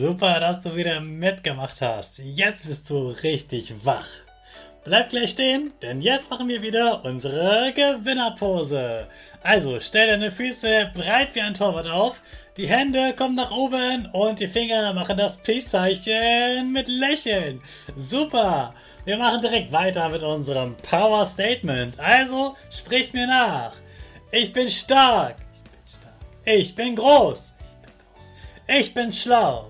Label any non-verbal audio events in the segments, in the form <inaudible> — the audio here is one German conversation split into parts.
Super, dass du wieder mitgemacht hast. Jetzt bist du richtig wach. Bleib gleich stehen, denn jetzt machen wir wieder unsere Gewinnerpose. Also stell deine Füße breit wie ein Torwart auf, die Hände kommen nach oben und die Finger machen das Peace-Zeichen mit Lächeln. Super! Wir machen direkt weiter mit unserem Power Statement. Also sprich mir nach. Ich bin stark. Ich bin groß. Ich bin schlau.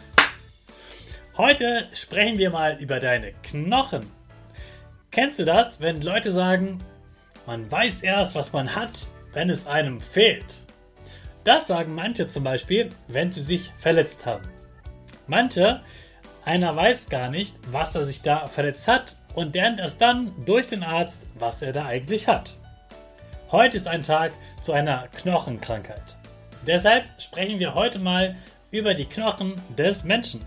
Heute sprechen wir mal über deine Knochen. Kennst du das, wenn Leute sagen, man weiß erst, was man hat, wenn es einem fehlt? Das sagen manche zum Beispiel, wenn sie sich verletzt haben. Manche, einer weiß gar nicht, was er sich da verletzt hat und lernt erst dann durch den Arzt, was er da eigentlich hat. Heute ist ein Tag zu einer Knochenkrankheit. Deshalb sprechen wir heute mal über die Knochen des Menschen.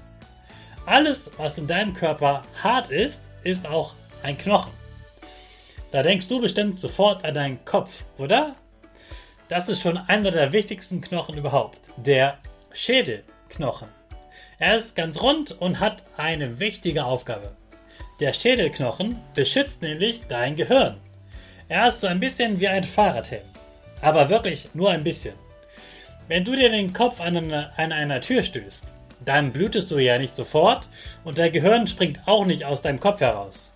Alles, was in deinem Körper hart ist, ist auch ein Knochen. Da denkst du bestimmt sofort an deinen Kopf, oder? Das ist schon einer der wichtigsten Knochen überhaupt, der Schädelknochen. Er ist ganz rund und hat eine wichtige Aufgabe. Der Schädelknochen beschützt nämlich dein Gehirn. Er ist so ein bisschen wie ein Fahrradhelm, aber wirklich nur ein bisschen. Wenn du dir den Kopf an, eine, an einer Tür stößt, dann blutest du ja nicht sofort und dein Gehirn springt auch nicht aus deinem Kopf heraus.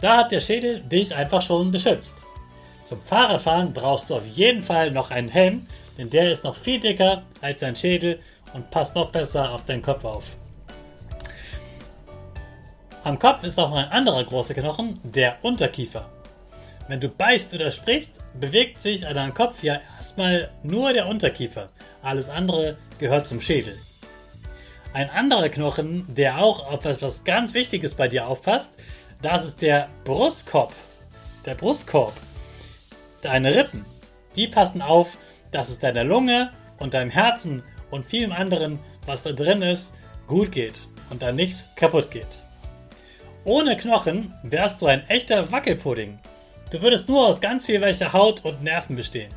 Da hat der Schädel dich einfach schon beschützt. Zum Fahrradfahren brauchst du auf jeden Fall noch einen Helm, denn der ist noch viel dicker als dein Schädel und passt noch besser auf deinen Kopf auf. Am Kopf ist auch ein anderer großer Knochen, der Unterkiefer. Wenn du beißt oder sprichst, bewegt sich an deinem Kopf ja erstmal nur der Unterkiefer. Alles andere gehört zum Schädel. Ein anderer Knochen, der auch auf etwas ganz Wichtiges bei dir aufpasst, das ist der Brustkorb. Der Brustkorb. Deine Rippen, die passen auf, dass es deiner Lunge und deinem Herzen und vielem anderen, was da drin ist, gut geht und da nichts kaputt geht. Ohne Knochen wärst du ein echter Wackelpudding. Du würdest nur aus ganz viel weicher Haut und Nerven bestehen.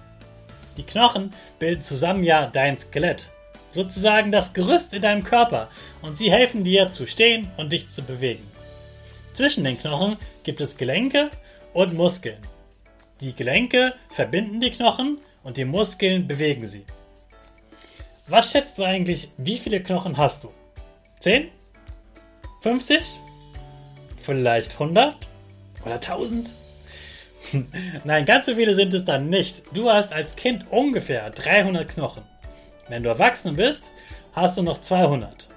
Die Knochen bilden zusammen ja dein Skelett sozusagen das Gerüst in deinem Körper und sie helfen dir zu stehen und dich zu bewegen. Zwischen den Knochen gibt es Gelenke und Muskeln. Die Gelenke verbinden die Knochen und die Muskeln bewegen sie. Was schätzt du eigentlich, wie viele Knochen hast du? 10? 50? Vielleicht 100? Oder 1000? <laughs> Nein, ganz so viele sind es dann nicht. Du hast als Kind ungefähr 300 Knochen. Wenn du erwachsen bist, hast du noch 200.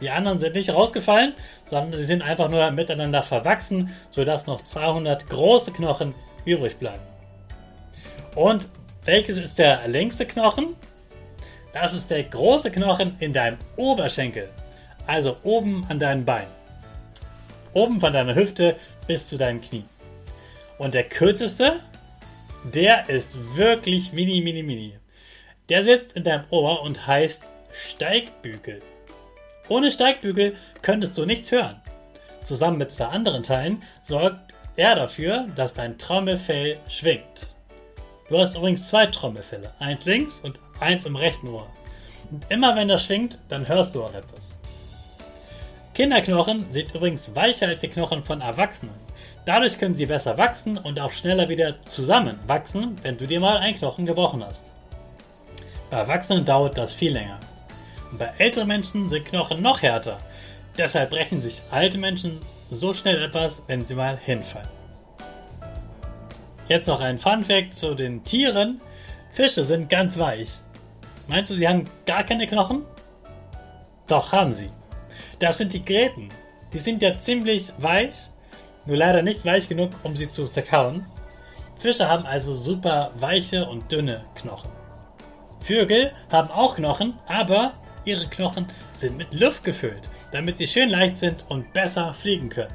Die anderen sind nicht rausgefallen, sondern sie sind einfach nur miteinander verwachsen, sodass noch 200 große Knochen übrig bleiben. Und welches ist der längste Knochen? Das ist der große Knochen in deinem Oberschenkel. Also oben an deinen Beinen. Oben von deiner Hüfte bis zu deinen Knien. Und der kürzeste, der ist wirklich mini, mini, mini. Der sitzt in deinem Ohr und heißt Steigbügel. Ohne Steigbügel könntest du nichts hören. Zusammen mit zwei anderen Teilen sorgt er dafür, dass dein Trommelfell schwingt. Du hast übrigens zwei Trommelfälle, eins links und eins im rechten Ohr. Und immer wenn er schwingt, dann hörst du auch etwas. Kinderknochen sind übrigens weicher als die Knochen von Erwachsenen. Dadurch können sie besser wachsen und auch schneller wieder zusammenwachsen, wenn du dir mal einen Knochen gebrochen hast. Bei Erwachsenen dauert das viel länger. Und bei älteren Menschen sind Knochen noch härter. Deshalb brechen sich alte Menschen so schnell etwas, wenn sie mal hinfallen. Jetzt noch ein Fun Fact zu den Tieren. Fische sind ganz weich. Meinst du, sie haben gar keine Knochen? Doch, haben sie. Das sind die Gräten. Die sind ja ziemlich weich, nur leider nicht weich genug, um sie zu zerkauen. Fische haben also super weiche und dünne Knochen. Vögel haben auch Knochen, aber ihre Knochen sind mit Luft gefüllt, damit sie schön leicht sind und besser fliegen können.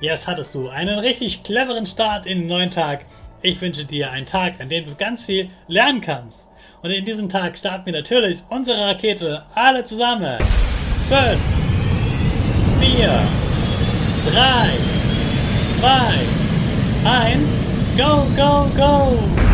Jetzt hattest du einen richtig cleveren Start in den neuen Tag. Ich wünsche dir einen Tag, an dem du ganz viel lernen kannst. Und in diesem Tag starten wir natürlich unsere Rakete alle zusammen. 5, 4, 3, 2, 1, go, go, go!